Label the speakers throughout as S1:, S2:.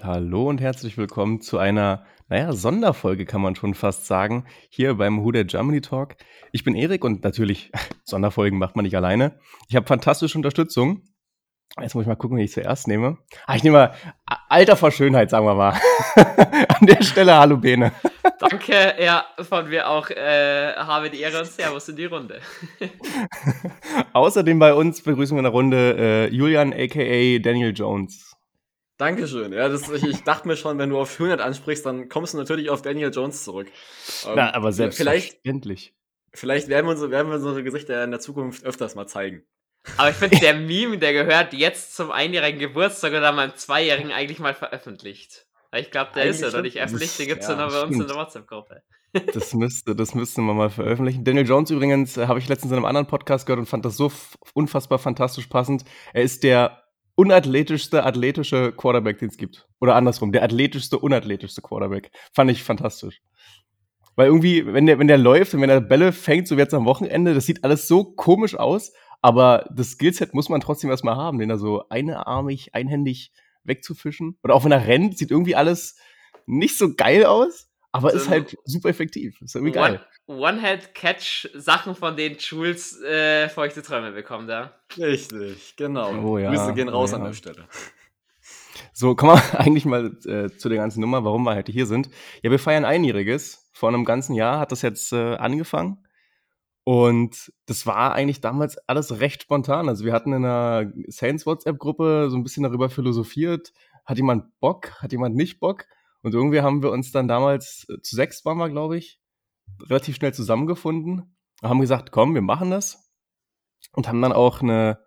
S1: damit hallo und herzlich willkommen zu einer, naja, Sonderfolge kann man schon fast sagen, hier beim Who Germany Talk. Ich bin Erik und natürlich, Sonderfolgen macht man nicht alleine. Ich habe fantastische Unterstützung. Jetzt muss ich mal gucken, wie ich zuerst nehme. Ah, ich nehme mal Alter vor Schönheit, sagen wir mal. An der Stelle Hallo Bene.
S2: Danke, ja, von mir auch. Äh, habe die Ehre und Servus in die Runde.
S1: Außerdem bei uns begrüßen wir in der Runde äh, Julian aka Daniel Jones.
S3: Dankeschön. Ja, das, ich, ich, dachte mir schon, wenn du auf 100 ansprichst, dann kommst du natürlich auf Daniel Jones zurück.
S1: Ähm, Na, aber selbstverständlich.
S3: Vielleicht, vielleicht werden, wir unsere, werden wir unsere Gesichter in der Zukunft öfters mal zeigen.
S2: Aber ich finde, der Meme, der gehört jetzt zum einjährigen Geburtstag oder meinem zweijährigen eigentlich mal veröffentlicht. Ich glaube, der eigentlich ist ja noch nicht öffentlich, den gibt es ja, nur bei uns in der WhatsApp-Gruppe.
S1: Das müsste, das müsste man mal veröffentlichen. Daniel Jones übrigens äh, habe ich letztens in einem anderen Podcast gehört und fand das so unfassbar fantastisch passend. Er ist der unathletischste athletische Quarterback, den es gibt. Oder andersrum, der athletischste, unathletischste Quarterback. Fand ich fantastisch. Weil irgendwie, wenn der, wenn der läuft und wenn er Bälle fängt, so wie jetzt am Wochenende, das sieht alles so komisch aus, aber das Skillset muss man trotzdem erstmal haben, den da so einearmig, einhändig wegzufischen. Oder auch wenn er rennt, sieht irgendwie alles nicht so geil aus, aber so ist halt super effektiv. Ist irgendwie geil.
S2: One-Head-Catch-Sachen, von denen Jules äh, feuchte Träume bekommt, ja.
S3: Richtig, genau. Oh, ja. Grüße gehen raus ja. an der Stelle.
S1: So, kommen wir eigentlich mal äh, zu der ganzen Nummer, warum wir heute hier sind. Ja, wir feiern einjähriges. Vor einem ganzen Jahr hat das jetzt äh, angefangen. Und das war eigentlich damals alles recht spontan. Also wir hatten in einer Saints WhatsApp-Gruppe so ein bisschen darüber philosophiert. Hat jemand Bock? Hat jemand nicht Bock? Und irgendwie haben wir uns dann damals, äh, zu sechs waren wir, glaube ich, relativ schnell zusammengefunden. Haben gesagt, komm, wir machen das. Und haben dann auch eine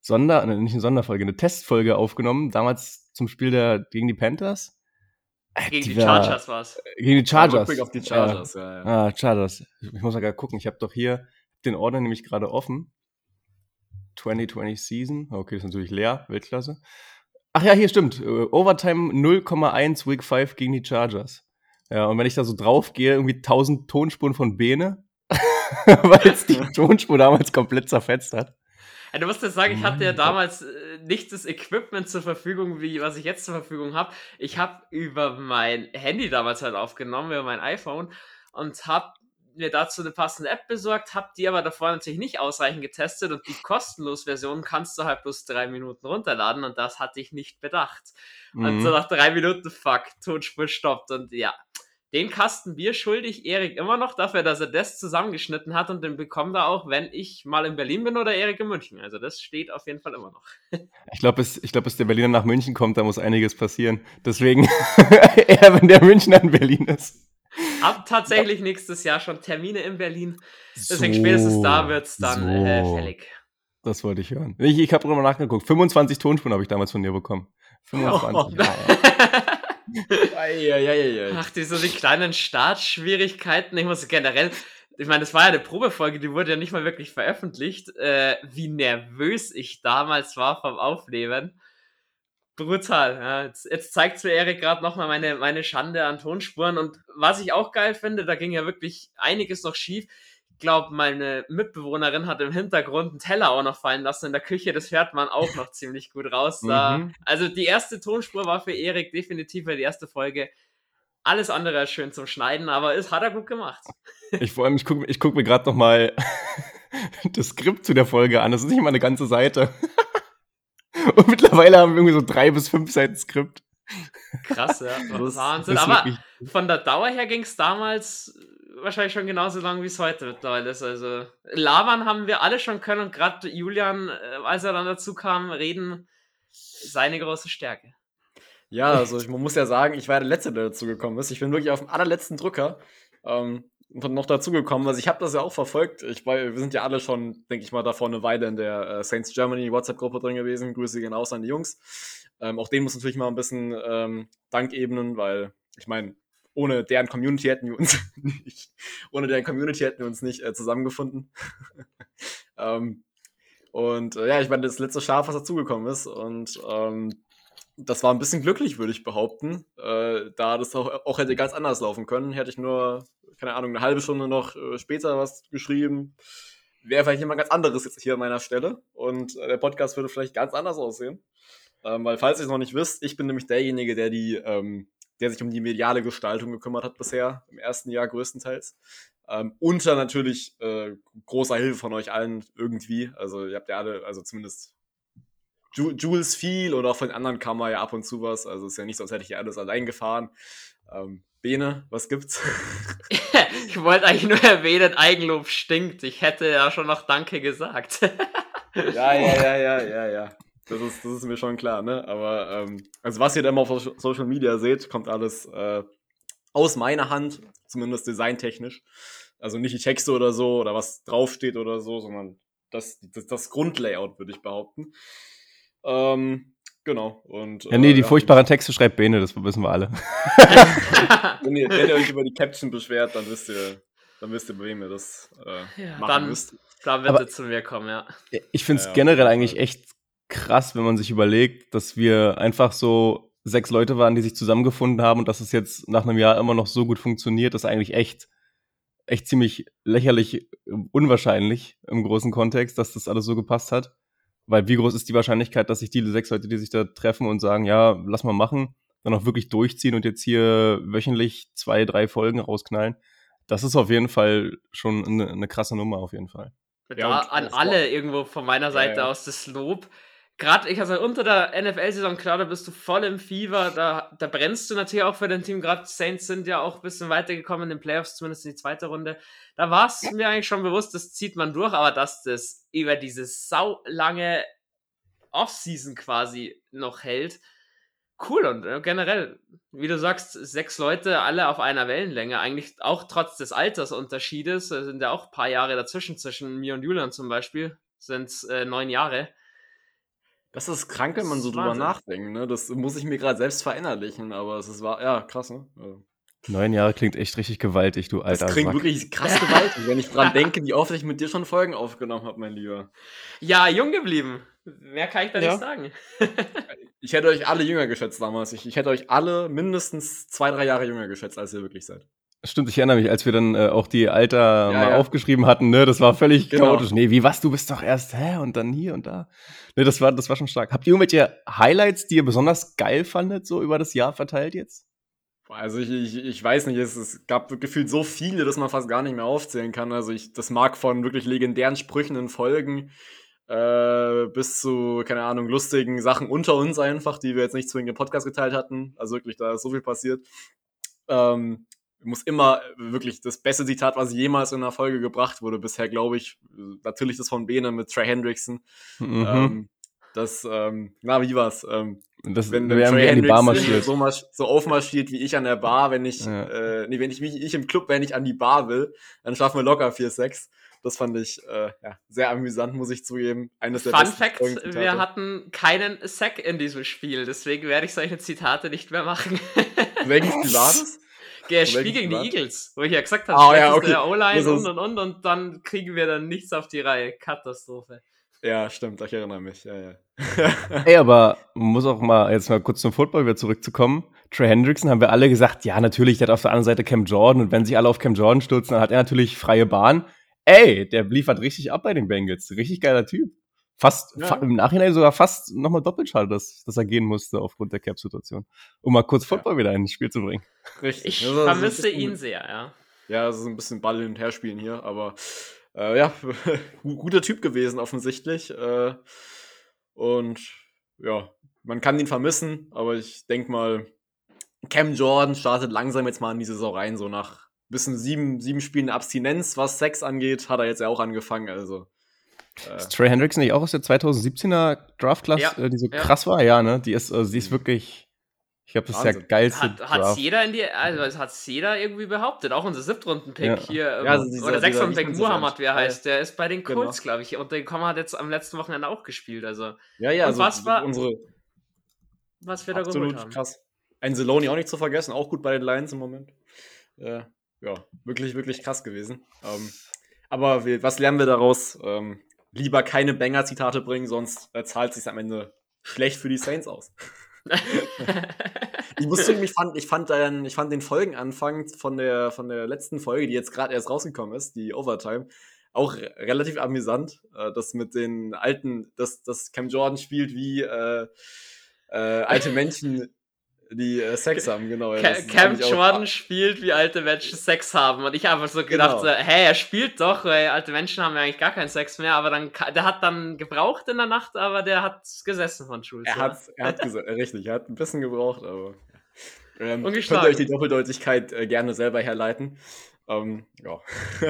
S1: Sonder, äh, nicht eine Sonderfolge, eine Testfolge aufgenommen. Damals zum Spiel der, gegen die Panthers.
S2: Gegen die, die Chargers war es.
S1: Gegen die Chargers.
S3: Ja, auf die Chargers, ja. ja,
S1: ja. Ah, Chargers. Ich muss mal gerade gucken. Ich habe doch hier den Order nämlich gerade offen. 2020 Season. Okay, ist natürlich leer. Weltklasse. Ach ja, hier stimmt. Äh, Overtime 0,1 Week 5 gegen die Chargers. Ja, und wenn ich da so drauf gehe, irgendwie 1000 Tonspuren von Bene, weil es die Tonspur damals komplett zerfetzt hat.
S2: Ja, du musst ja sagen, ich hatte ja damals äh, nicht das Equipment zur Verfügung, wie was ich jetzt zur Verfügung habe. Ich habe über mein Handy damals halt aufgenommen, über mein iPhone und habe mir dazu eine passende App besorgt, habe die aber davor natürlich nicht ausreichend getestet und die kostenlos Version kannst du halt bloß drei Minuten runterladen und das hatte ich nicht bedacht. Mhm. Und so nach drei Minuten, fuck, Tonspur stoppt und ja, den Kasten Bier schuldig Erik immer noch dafür, dass er das zusammengeschnitten hat und den bekommt er auch, wenn ich mal in Berlin bin oder Erik in München. Also das steht auf jeden Fall immer noch.
S1: Ich glaube, bis, glaub, bis der Berliner nach München kommt, da muss einiges passieren. Deswegen eher, wenn der Münchner in Berlin ist.
S2: Ab tatsächlich nächstes Jahr schon Termine in Berlin. Deswegen so, spätestens da wird es dann so. äh, fällig.
S1: Das wollte ich hören. Ich, ich habe drüber nachgeguckt. 25 Tonspuren habe ich damals von dir bekommen. 25. Oh.
S2: Ach, die so die kleinen Startschwierigkeiten. Ich muss generell, ich meine, das war ja eine Probefolge, die wurde ja nicht mal wirklich veröffentlicht. Äh, wie nervös ich damals war vom Aufnehmen. Brutal. Ja. Jetzt, jetzt zeigt mir Erik gerade nochmal meine, meine Schande an Tonspuren. Und was ich auch geil finde, da ging ja wirklich einiges noch schief glaube, meine Mitbewohnerin hat im Hintergrund einen Teller auch noch fallen lassen in der Küche. Das hört man auch noch ziemlich gut raus. Da. Mhm. Also die erste Tonspur war für Erik definitiv die erste Folge. Alles andere ist schön zum Schneiden, aber es hat er gut gemacht.
S1: Ich vor allem, ich gucke ich guck mir gerade noch mal das Skript zu der Folge an. Das ist nicht mal eine ganze Seite. Und mittlerweile haben wir irgendwie so drei bis fünf Seiten Skript.
S2: Krass, ja. Wahnsinn. Aber von der Dauer her ging es damals wahrscheinlich schon genauso lang, wie es heute mittlerweile ist. Also, labern haben wir alle schon können und gerade Julian, äh, als er dann dazu kam, reden, seine große Stärke.
S3: Ja, also ich, man muss ja sagen, ich war der Letzte, der dazu gekommen ist. Ich bin wirklich auf dem allerletzten Drücker ähm, noch dazugekommen. Also ich habe das ja auch verfolgt. Ich war, wir sind ja alle schon, denke ich mal, davor eine Weile in der äh, Saints Germany WhatsApp-Gruppe drin gewesen. Grüße gehen aus an die Jungs. Ähm, auch denen muss natürlich mal ein bisschen ähm, Dank ebnen, weil ich meine, ohne deren Community hätten wir uns nicht, ohne deren Community hätten wir uns nicht äh, zusammengefunden. ähm, und äh, ja, ich meine, das letzte Schaf, was dazugekommen ist. Und ähm, das war ein bisschen glücklich, würde ich behaupten. Äh, da das auch, auch, hätte ganz anders laufen können, hätte ich nur, keine Ahnung, eine halbe Stunde noch äh, später was geschrieben. Wäre vielleicht jemand ganz anderes jetzt hier an meiner Stelle. Und äh, der Podcast würde vielleicht ganz anders aussehen. Ähm, weil, falls ihr es noch nicht wisst, ich bin nämlich derjenige, der die, ähm, der sich um die mediale Gestaltung gekümmert hat bisher, im ersten Jahr größtenteils. Ähm, unter natürlich äh, großer Hilfe von euch allen irgendwie. Also ihr habt ja alle, also zumindest Jules viel und auch von den anderen kam mal ja ab und zu was. Also es ist ja nicht so, als hätte ich ja alles allein gefahren. Ähm, Bene, was gibt's?
S2: ich wollte eigentlich nur erwähnen, Eigenlob stinkt. Ich hätte ja schon noch Danke gesagt.
S3: ja, ja, ja, ja, ja, ja. Das ist, das ist mir schon klar, ne? Aber ähm, also was ihr da immer auf Social Media seht, kommt alles äh, aus meiner Hand, zumindest designtechnisch. Also nicht die Texte oder so oder was draufsteht oder so, sondern das, das, das Grundlayout, würde ich behaupten. Ähm, genau. Und,
S1: ja, nee, die äh, ja, furchtbaren Texte schreibt Bene, das wissen wir alle.
S3: wenn, ihr, wenn, ihr, euch über die Caption beschwert, dann wisst ihr, dann wisst ihr, bei wem ihr das äh, ja, machen
S2: dann,
S3: müsst.
S2: Dann wird es zu mir kommen, ja.
S1: Ich finde es ja, generell eigentlich echt krass, wenn man sich überlegt, dass wir einfach so sechs Leute waren, die sich zusammengefunden haben und dass es jetzt nach einem Jahr immer noch so gut funktioniert, ist eigentlich echt, echt ziemlich lächerlich unwahrscheinlich im großen Kontext, dass das alles so gepasst hat. Weil wie groß ist die Wahrscheinlichkeit, dass sich die sechs Leute, die sich da treffen und sagen, ja, lass mal machen, dann auch wirklich durchziehen und jetzt hier wöchentlich zwei, drei Folgen rausknallen? Das ist auf jeden Fall schon eine, eine krasse Nummer, auf jeden Fall.
S2: Ja, an alle irgendwo von meiner Seite ja, ja. aus das Lob gerade, ich also unter der NFL-Saison, klar, da bist du voll im Fieber, da, da brennst du natürlich auch für dein Team. Gerade Saints sind ja auch ein bisschen weitergekommen in den Playoffs, zumindest in die zweite Runde. Da war es mir eigentlich schon bewusst, das zieht man durch, aber dass das über diese sau lange Offseason quasi noch hält, cool und äh, generell, wie du sagst, sechs Leute, alle auf einer Wellenlänge, eigentlich auch trotz des Altersunterschiedes, sind ja auch ein paar Jahre dazwischen, zwischen mir und Julian zum Beispiel, sind es äh, neun Jahre
S3: das ist krank, wenn man so drüber nachdenkt, ne? Das muss ich mir gerade selbst verinnerlichen, aber es ist war ja krass, ne?
S1: Neun Jahre klingt echt richtig gewaltig, du alter
S3: Das klingt Sack. wirklich krass gewaltig, wenn ich dran denke, wie oft ich mit dir schon Folgen aufgenommen habe, mein Lieber.
S2: Ja, jung geblieben. Mehr kann ich da ja. nicht sagen.
S3: ich hätte euch alle jünger geschätzt damals. Ich, ich hätte euch alle mindestens zwei, drei Jahre jünger geschätzt, als ihr wirklich seid.
S1: Stimmt, ich erinnere mich, als wir dann äh, auch die Alter ja, mal ja. aufgeschrieben hatten, ne, das war völlig genau. chaotisch. Nee, wie was, du bist doch erst, hä, und dann hier und da. Ne, das war, das war schon stark. Habt ihr irgendwelche Highlights, die ihr besonders geil fandet, so über das Jahr verteilt jetzt?
S3: Also ich, ich, ich weiß nicht, es, es gab gefühlt so viele, dass man fast gar nicht mehr aufzählen kann. Also ich, das mag von wirklich legendären Sprüchen in Folgen äh, bis zu, keine Ahnung, lustigen Sachen unter uns einfach, die wir jetzt nicht zwingend im Podcast geteilt hatten. Also wirklich, da ist so viel passiert. Ähm, muss immer wirklich das beste Zitat, was jemals in einer Folge gebracht wurde, bisher, glaube ich, natürlich das von Bene mit Trey Hendrickson. Mhm. Ähm, das, ähm, na, wie war's? Ähm,
S1: das, wenn, wenn Trey Hendrickson
S3: so, so aufmarschiert wie ich an der Bar, wenn ich, ja. äh, nee, wenn ich mich, ich im Club, wenn ich an die Bar will, dann schaffen wir locker 4-6. Das fand ich äh, ja, sehr amüsant, muss ich zugeben.
S2: Eines der Fun Fact: Wir hatten keinen Sack in diesem Spiel, deswegen werde ich solche Zitate nicht mehr machen.
S3: Welches Spiel war das?
S2: Der Spiel gegen die Eagles, wo ich ja gesagt habe, oh, ja, okay. der O-Line und und und und dann kriegen wir dann nichts auf die Reihe. Katastrophe.
S3: Ja, stimmt, ich erinnere mich. Ja, ja.
S1: Ey, aber man muss auch mal jetzt mal kurz zum Football wieder zurückzukommen. Trey Hendrickson haben wir alle gesagt, ja, natürlich, der hat auf der anderen Seite Cam Jordan und wenn sich alle auf Cam Jordan stürzen, dann hat er natürlich freie Bahn. Ey, der liefert richtig ab bei den Bengals. Richtig geiler Typ. Fast, ja. fa im Nachhinein sogar fast nochmal doppelt schade, dass, dass er gehen musste aufgrund der Cap-Situation. Um mal kurz Football ja. wieder ins Spiel zu bringen.
S2: Richtig. Ich also, vermisse ihn sehr, ja.
S3: Ja, also so ein bisschen Ball hin und her spielen hier, aber äh, ja, guter Typ gewesen offensichtlich. Äh, und ja, man kann ihn vermissen, aber ich denke mal, Cam Jordan startet langsam jetzt mal in die Saison rein, so nach bisschen sieben, sieben Spielen Abstinenz, was Sex angeht, hat er jetzt ja auch angefangen, also
S1: ist Trey Hendrickson nicht auch aus der 2017er Draft-Class, ja, äh, die so ja. krass war? Ja, ne? Die ist, also, die ist wirklich, ich glaube, das ist der geilste
S2: hat, Draft. Hat's jeder in die, also hat's jeder irgendwie behauptet. Auch unser Siebtrunden-Pick ja. hier, ähm, ja, also dieser, oder Sechstrunden-Pick Muhammad, wie er heißt, der ist bei den genau. Colts, genau. glaube ich. Und den Komma hat jetzt am letzten Wochenende auch gespielt, also.
S3: Ja, ja,
S2: also was war,
S3: unsere,
S2: was wir da geholt haben.
S3: krass. Ein Zeloni auch nicht zu vergessen, auch gut bei den Lions im Moment. Äh, ja, wirklich, wirklich krass gewesen. Ähm, aber wir, was lernen wir daraus? Ähm, lieber keine Banger-Zitate bringen, sonst äh, zahlt es sich am Ende schlecht für die Saints aus. ich muss zugeben, ich fand, ich fand, den, ich fand den Folgenanfang von der, von der letzten Folge, die jetzt gerade erst rausgekommen ist, die Overtime, auch relativ amüsant. Äh, das mit den alten, dass das Cam Jordan spielt wie, äh, äh, alte Menschen, die äh, Sex haben, genau. Ja,
S2: Cam Jordan spielt, wie alte Menschen Sex haben. Und ich habe einfach so gedacht,
S3: Genau.
S2: so, hey, er spielt doch, weil alte Menschen haben ja eigentlich gar keinen Sex mehr, aber dann, der hat dann gebraucht in der Nacht, aber der hat gesessen von Schulz.
S3: Er hat, er hat gesagt, äh, richtig, er hat ein bisschen gebraucht, aber. Ähm, könnt ihr euch die Doppeldeutigkeit äh, gerne selber herleiten. Ähm, ja.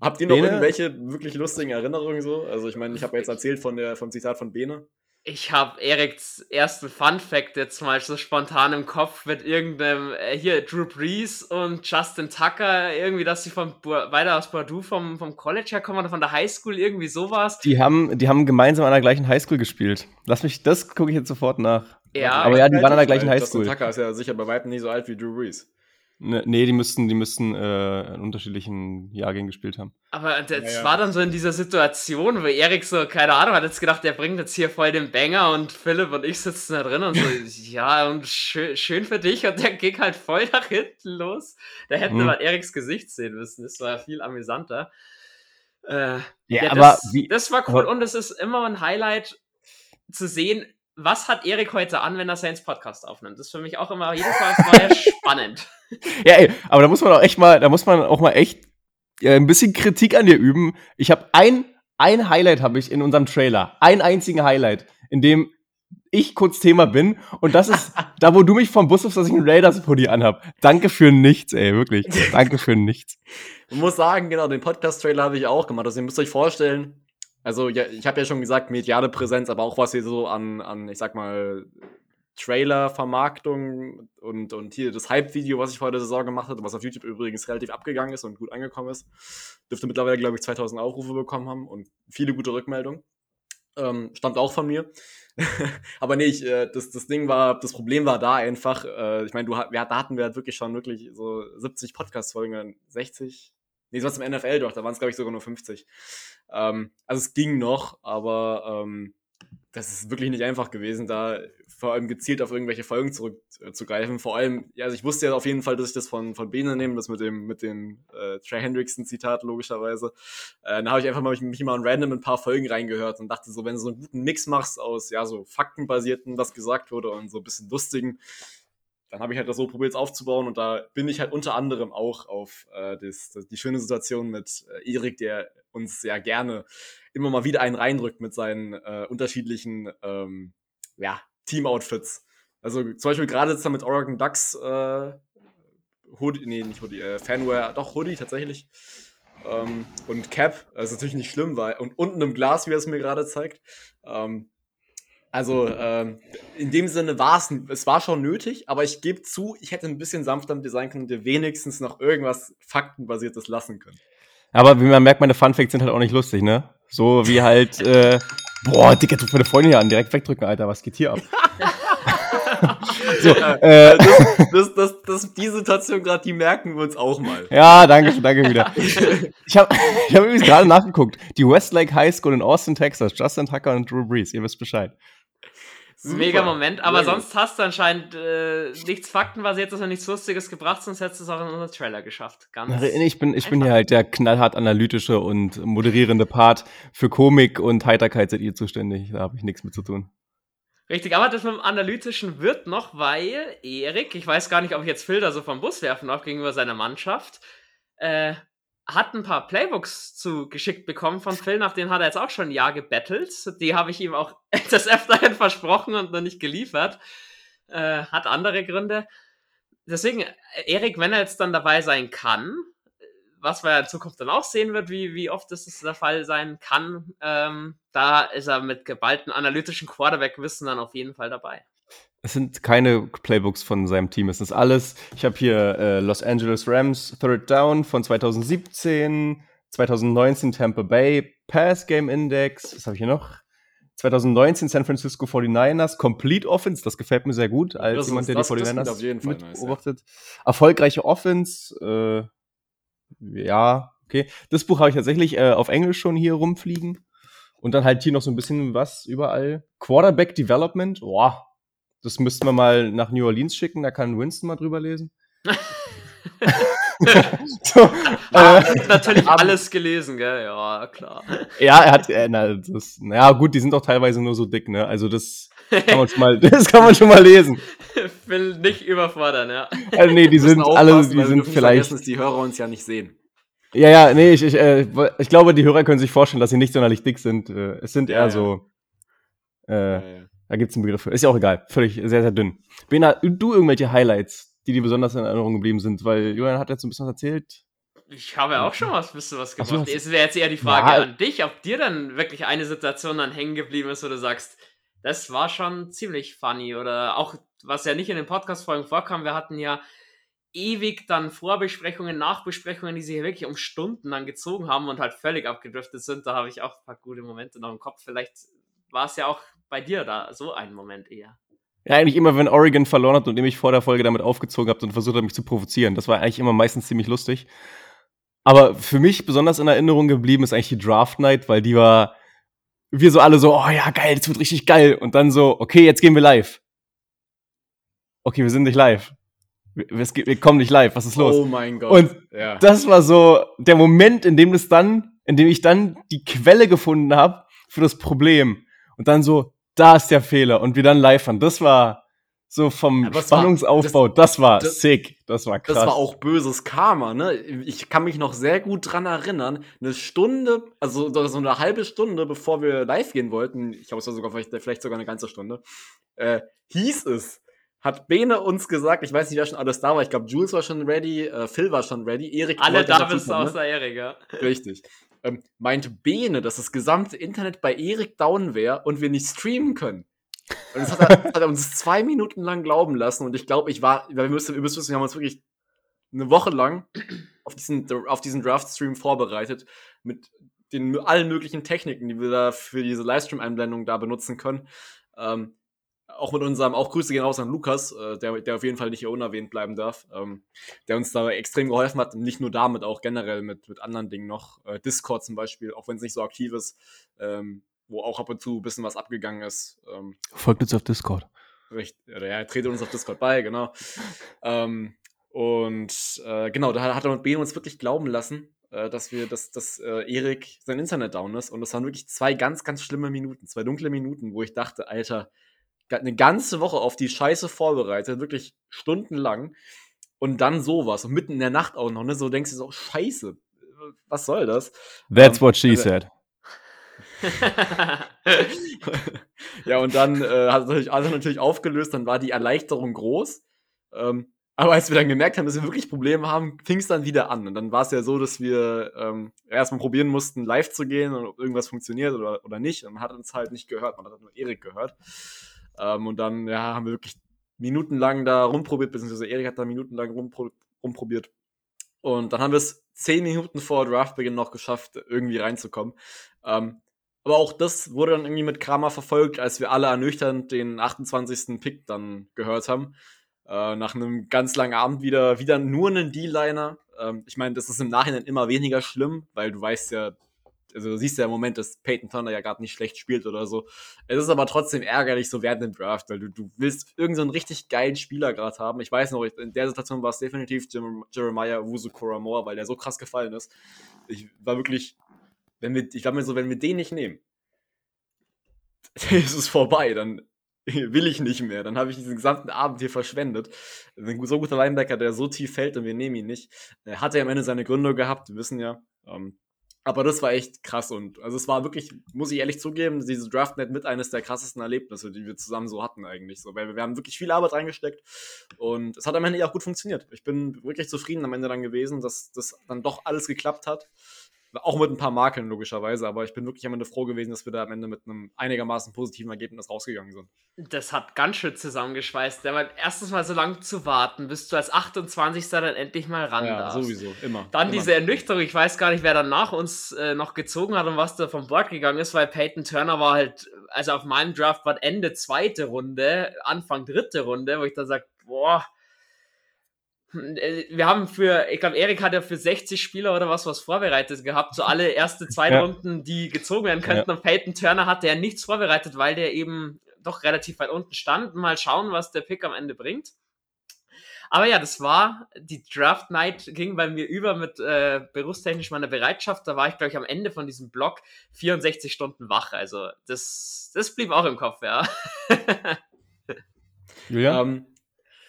S3: Habt ihr noch
S1: Bene?
S3: irgendwelche wirklich lustigen Erinnerungen so? Also ich meine, ich habe jetzt erzählt von der, vom Zitat von Bene.
S2: Ich habe Eriks ersten Fun Fact jetzt mal so spontan im Kopf mit irgendeinem, äh, hier, Drew Brees und Justin Tucker, irgendwie, dass sie von weiter aus Purdue vom, vom College herkommen oder von der Highschool, irgendwie sowas.
S1: Die haben, die haben gemeinsam an der gleichen Highschool gespielt. Lass mich, das gucke ich jetzt sofort nach.
S2: Ja,
S1: Aber ja, die waren an der gleichen Highschool.
S3: Justin Tucker ist ja sicher bei weitem nicht so alt wie Drew Brees.
S1: Ne, nee, die müssten, die müssten äh, in unterschiedlichen Jahrgängen gespielt haben.
S2: Aber das
S3: Ja, ja.
S2: war dann so in dieser Situation, wo Erik so, keine Ahnung, hat jetzt gedacht, der bringt jetzt hier voll den Banger und Philipp und ich sitzen da drin und so, ja, und schön, schön für dich und der ging halt voll nach hinten los. Da hätte
S1: Mhm.
S2: man Eriks Gesicht sehen müssen, das war viel amüsanter. Äh,
S1: Ja,
S2: ja,
S1: aber
S2: das,
S1: wie,
S2: das war cool
S1: aber-
S2: und es ist immer ein Highlight zu sehen, was hat Erik heute an, wenn er Saints Podcast aufnimmt. Das ist für mich auch immer jedes Mal spannend.
S1: Ja, ey, aber da muss man auch echt mal, da muss man auch mal echt äh, ein bisschen Kritik an dir üben. Ich habe ein, ein Highlight habe ich in unserem Trailer. Ein einzigen Highlight, in dem ich kurz Thema bin. Und das ist da, wo du mich vom Bus rufst, dass ich einen Raiders-Pulli anhab. Danke für nichts, ey, wirklich. Danke für nichts.
S3: Man muss sagen, genau, den Podcast-Trailer habe ich auch gemacht. Also ihr müsst euch vorstellen, also ja, ich habe ja schon gesagt, mediale Präsenz, aber auch was hier so an, an ich sag mal, Trailer-Vermarktung und, und hier das Hype-Video, was ich vor der Saison gemacht habe, was auf YouTube übrigens relativ abgegangen ist und gut angekommen ist. Dürfte mittlerweile, glaube ich, 2000 Aufrufe bekommen haben und viele gute Rückmeldungen. Ähm, stammt auch von mir. aber nee, ich, äh, das, das Ding war, das Problem war da einfach, äh, ich meine, du, wir, da hatten wir halt wirklich schon wirklich so 70 Podcast-Folgen, 60, nee, so was im NFL doch, da waren es, glaube ich, sogar nur 50. Ähm, also es ging noch, aber ähm, das ist wirklich nicht einfach gewesen, da vor allem gezielt auf irgendwelche Folgen zurückzugreifen. Vor allem, ja, also ich wusste ja auf jeden Fall, dass ich das von, von Bene nehme, das mit dem, mit dem äh, Trey Hendrickson-Zitat, logischerweise. Äh, dann habe ich einfach mal mich mal random ein paar Folgen reingehört und dachte so, wenn du so einen guten Mix machst aus, ja, so faktenbasierten, was gesagt wurde und so ein bisschen lustigen, dann habe ich halt das so probiert aufzubauen und da bin ich halt unter anderem auch auf äh, das, das, die schöne Situation mit äh, Erik, der uns ja gerne immer mal wieder einen reindrückt mit seinen äh, unterschiedlichen ähm, ja, Team-Outfits. Also zum Beispiel gerade jetzt mit Oregon Ducks äh, Hoodie, nee, nicht Hoodie, äh, Fanwear, doch Hoodie tatsächlich. Ähm, und Cap, das ist natürlich nicht schlimm, weil, und unten im Glas, wie er es mir gerade zeigt. Ähm, also ähm, in dem Sinne war es, es war schon nötig, aber ich gebe zu, ich hätte ein bisschen sanfter im Design können und dir wenigstens noch irgendwas Faktenbasiertes lassen können.
S1: Aber wie man merkt, meine Funfacts sind halt auch nicht lustig, ne? So wie halt, äh, boah, Digga, tu meine Freundin hier an, direkt wegdrücken, Alter, was geht hier ab? so, äh,
S3: Das, das, das, das, die Situation gerade, die merken wir uns auch mal.
S1: ja, danke, schön, danke wieder. Ich habe ich hab übrigens gerade nachgeguckt. Die Westlake High School in Austin, Texas. Justin Tucker und Drew Brees, ihr wisst Bescheid.
S3: Super.
S2: Mega Moment, aber
S3: gut.
S2: sonst hast du anscheinend äh, nichts Faktenbasiertes und nichts Lustiges gebracht, sonst hättest du es auch in unseren Trailer geschafft. Ganz.
S1: Ich bin, ich bin hier halt der knallhart analytische und moderierende Part. Für Komik und Heiterkeit seid ihr zuständig. Da habe ich nichts mit zu tun.
S2: Richtig, aber das mit dem Analytischen wird noch, weil Erik, ich weiß gar nicht, ob ich jetzt Filter so vom Bus werfen darf gegenüber seiner Mannschaft, äh, hat ein paar Playbooks zugeschickt bekommen von Phil, nach denen hat er jetzt auch schon ein Jahr gebettelt. Die habe ich ihm auch des Öfteren versprochen und noch nicht geliefert. Äh, hat andere Gründe. Deswegen, Erik, wenn er jetzt dann dabei sein kann, was wir in Zukunft dann auch sehen wird, wie, wie oft das der Fall sein kann, ähm, da ist er mit geballten analytischen Quarterback-Wissen dann auf jeden Fall dabei.
S1: Es sind keine Playbooks von seinem Team. Es ist alles. Ich habe hier äh, Los Angeles Rams Third Down von 2017, 2019 Tampa Bay Pass Game Index. Was habe ich hier noch? 2019 San Francisco 49ers Complete Offense. Das gefällt mir sehr gut als
S3: Das
S1: jemand, der
S3: das-
S1: die
S3: das
S1: 49ers
S3: klingt auf jeden Fall
S1: mit
S3: nice, ja.
S1: beobachtet. Erfolgreiche Offense. Äh, ja, okay. Das Buch habe ich tatsächlich äh, auf Englisch schon hier rumfliegen. Und dann halt hier noch so ein bisschen was überall. Quarterback Development. Boah, das müssten wir mal nach New Orleans schicken, da kann Winston mal drüber lesen. so,
S2: Ah,
S1: äh,
S2: natürlich alles gelesen, gell? Ja, klar.
S1: ja, er hat, äh, na, das, naja, gut, die sind doch teilweise nur so dick, ne? Also das, Kann man schon mal, das kann man schon mal lesen.
S2: Will nicht überfordern, ja.
S1: Also nee, die sind alle, die sind vielleicht.
S3: die Hörer uns ja nicht sehen.
S1: Ja, ja, nee, ich, ich, äh, ich glaube, die Hörer können sich vorstellen, dass sie nicht sonderlich dick sind. Äh, es sind eher
S3: Ja, ja.
S1: so. Äh,
S3: ja.
S1: Da gibt's einen Begriff für. Ist ja auch egal. Völlig sehr, sehr dünn. Bena, du irgendwelche Highlights, die dir besonders in Erinnerung geblieben sind? Weil Julian hat jetzt ein bisschen was erzählt.
S2: Ich habe auch schon was, bisschen was gemacht. Es wäre jetzt eher die Frage
S1: Ja.
S2: an dich, ob dir dann wirklich eine Situation dann hängen geblieben ist, wo du sagst, das war schon ziemlich funny. Oder auch, was ja nicht in den Podcast-Folgen vorkam, wir hatten ja ewig dann Vorbesprechungen, Nachbesprechungen, die sich wirklich um Stunden dann gezogen haben und halt völlig abgedriftet sind. Da habe ich auch ein paar gute Momente noch im Kopf. Vielleicht war es ja auch bei dir da so ein Moment eher.
S1: Ja, eigentlich immer, wenn Oregon verloren hat und ihr mich vor der Folge damit aufgezogen habt und versucht habt, mich zu provozieren. Das war eigentlich immer meistens ziemlich lustig. Aber für mich besonders in Erinnerung geblieben ist eigentlich die Draft Night, weil die war, wir so alle so, oh ja, geil, das wird richtig geil. Und dann so, okay, jetzt gehen wir live. Okay, wir sind nicht live. Wir, wir kommen nicht live, was ist los?
S3: Oh mein Gott.
S1: Und
S3: ja.
S1: das war so der Moment, in dem es dann, in dem ich dann die Quelle gefunden habe für das Problem. Und dann so, da ist der Fehler. Und wir dann live waren. Das war so vom
S3: war-
S1: Spannungsaufbau, das, war
S3: das-
S1: sick. Das war krass.
S3: Das war auch böses Karma, ne? Ich kann mich noch sehr gut dran erinnern. Eine Stunde, also so eine halbe Stunde, bevor wir live gehen wollten, ich glaube, es war sogar vielleicht, vielleicht sogar eine ganze Stunde, äh, hieß es, hat Bene uns gesagt, ich weiß nicht, wer schon alles da war, ich glaube, Jules war schon ready, äh, Phil war schon ready, Erik
S2: Alle da bist
S3: kommen, ne?
S2: außer Erik, ja.
S3: Richtig. Ähm, meinte Bene, dass das gesamte Internet bei Erik down wäre und wir nicht streamen können. Und das hat er, hat er uns zwei Minuten lang glauben lassen. Und ich glaube, ich war, wir müssen, ihr müsst wissen, wir haben uns wirklich eine Woche lang auf diesen, auf diesen Draft-Stream vorbereitet mit den allen möglichen Techniken, die wir da für diese Livestream-Einblendung da benutzen können. Ähm, auch mit unserem, auch Grüße gehen raus an Lukas, äh, der, der auf jeden Fall nicht hier unerwähnt bleiben darf, ähm, der uns da extrem geholfen hat. Und nicht nur damit, auch generell mit, mit anderen Dingen noch. Äh, Discord zum Beispiel, auch wenn es nicht so aktiv ist, ähm, wo auch ab und zu ein bisschen was abgegangen ist. Ähm,
S1: Folgt uns auf Discord.
S3: Recht, oder ja, tretet uns auf Discord bei, genau. ähm, und äh, genau, da hat er mit Ben uns wirklich glauben lassen, äh, dass wir, dass, dass äh, Erik sein Internet down ist. Und das waren wirklich zwei ganz, ganz schlimme Minuten, zwei dunkle Minuten, wo ich dachte, Alter, eine ganze Woche auf die Scheiße vorbereitet, wirklich stundenlang. Und dann sowas. Und mitten in der Nacht auch noch, ne? So denkst du so, Scheiße, was soll das?
S1: That's
S3: Ähm,
S1: what she
S3: also-
S1: said.
S3: ja, und dann äh, hat es natürlich alles natürlich aufgelöst, dann war die Erleichterung groß. Ähm, aber als wir dann gemerkt haben, dass wir wirklich Probleme haben, fing es dann wieder an. Und dann war es ja so, dass wir ähm, erstmal probieren mussten, live zu gehen und ob irgendwas funktioniert oder, oder nicht. Und man hat uns halt nicht gehört, man hat nur Erik gehört. Ähm, und dann ja, haben wir wirklich minutenlang da rumprobiert, beziehungsweise Erik hat da minutenlang rumpro rumprobiert. Und dann haben wir es zehn Minuten vor Draftbeginn noch geschafft, irgendwie reinzukommen. Ähm, aber auch das wurde dann irgendwie mit Kramer verfolgt, als wir alle ernüchternd den 28. Pick dann gehört haben. Äh, nach einem ganz langen Abend wieder, wieder nur einen D-Liner. Ähm, ich meine, das ist im Nachhinein immer weniger schlimm, weil du weißt ja, also du siehst ja im Moment, dass Peyton Turner ja gerade nicht schlecht spielt oder so. Es ist aber trotzdem ärgerlich so während dem Draft, weil du, du willst irgendeinen so richtig geilen Spieler gerade haben. Ich weiß noch, in der Situation war es definitiv Jerem Jeremiah Wusu Koramoa, weil der so krass gefallen ist. Ich war wirklich, wenn wir, ich war mir so, wenn wir den nicht nehmen, ist es vorbei, dann will ich nicht mehr. Dann habe ich diesen gesamten Abend hier verschwendet. Ein so guter Linebacker, der so tief fällt und wir nehmen ihn nicht. Er hatte ja am Ende seine Gründe gehabt, wir wissen ja. Ähm, aber das war echt krass und also es war wirklich, muss ich ehrlich zugeben, diese Draftnet mit eines der krassesten Erlebnisse, die wir zusammen so hatten eigentlich. So, weil wir, wir haben wirklich viel Arbeit reingesteckt und es hat am Ende auch gut funktioniert. Ich bin wirklich zufrieden am Ende dann gewesen, dass das dann doch alles geklappt hat. Auch mit ein paar Makeln logischerweise, aber ich bin wirklich am Ende froh gewesen, dass wir da am Ende mit einem einigermaßen positiven Ergebnis rausgegangen sind.
S2: Das hat ganz schön zusammengeschweißt. Aber erstens mal so lange zu warten, bis du als 28. dann endlich mal ran
S3: ja,
S2: darfst.
S3: sowieso, immer.
S2: Dann
S3: immer.
S2: diese Ernüchterung, ich weiß gar nicht, wer dann nach uns äh, noch gezogen hat und was da vom Board gegangen ist, weil Peyton Turner war halt, also auf meinem Draft war Ende zweite Runde, Anfang dritte Runde, wo ich dann sage, boah, wir haben für, ich glaube, Erik hat ja für 60 Spieler oder was was vorbereitet gehabt, so alle erste zwei
S1: Ja.
S2: Runden, die gezogen werden könnten. Und Peyton Turner hatte ja nichts vorbereitet, weil der eben doch relativ weit unten stand. Mal schauen, was der Pick am Ende bringt. Aber ja, das war, die Draft Night ging bei mir über mit äh, berufstechnisch meiner Bereitschaft. Da war ich, glaube ich, am Ende von diesem Block 64 Stunden wach. Also das, das blieb auch im Kopf, ja.
S3: Julia? Ähm,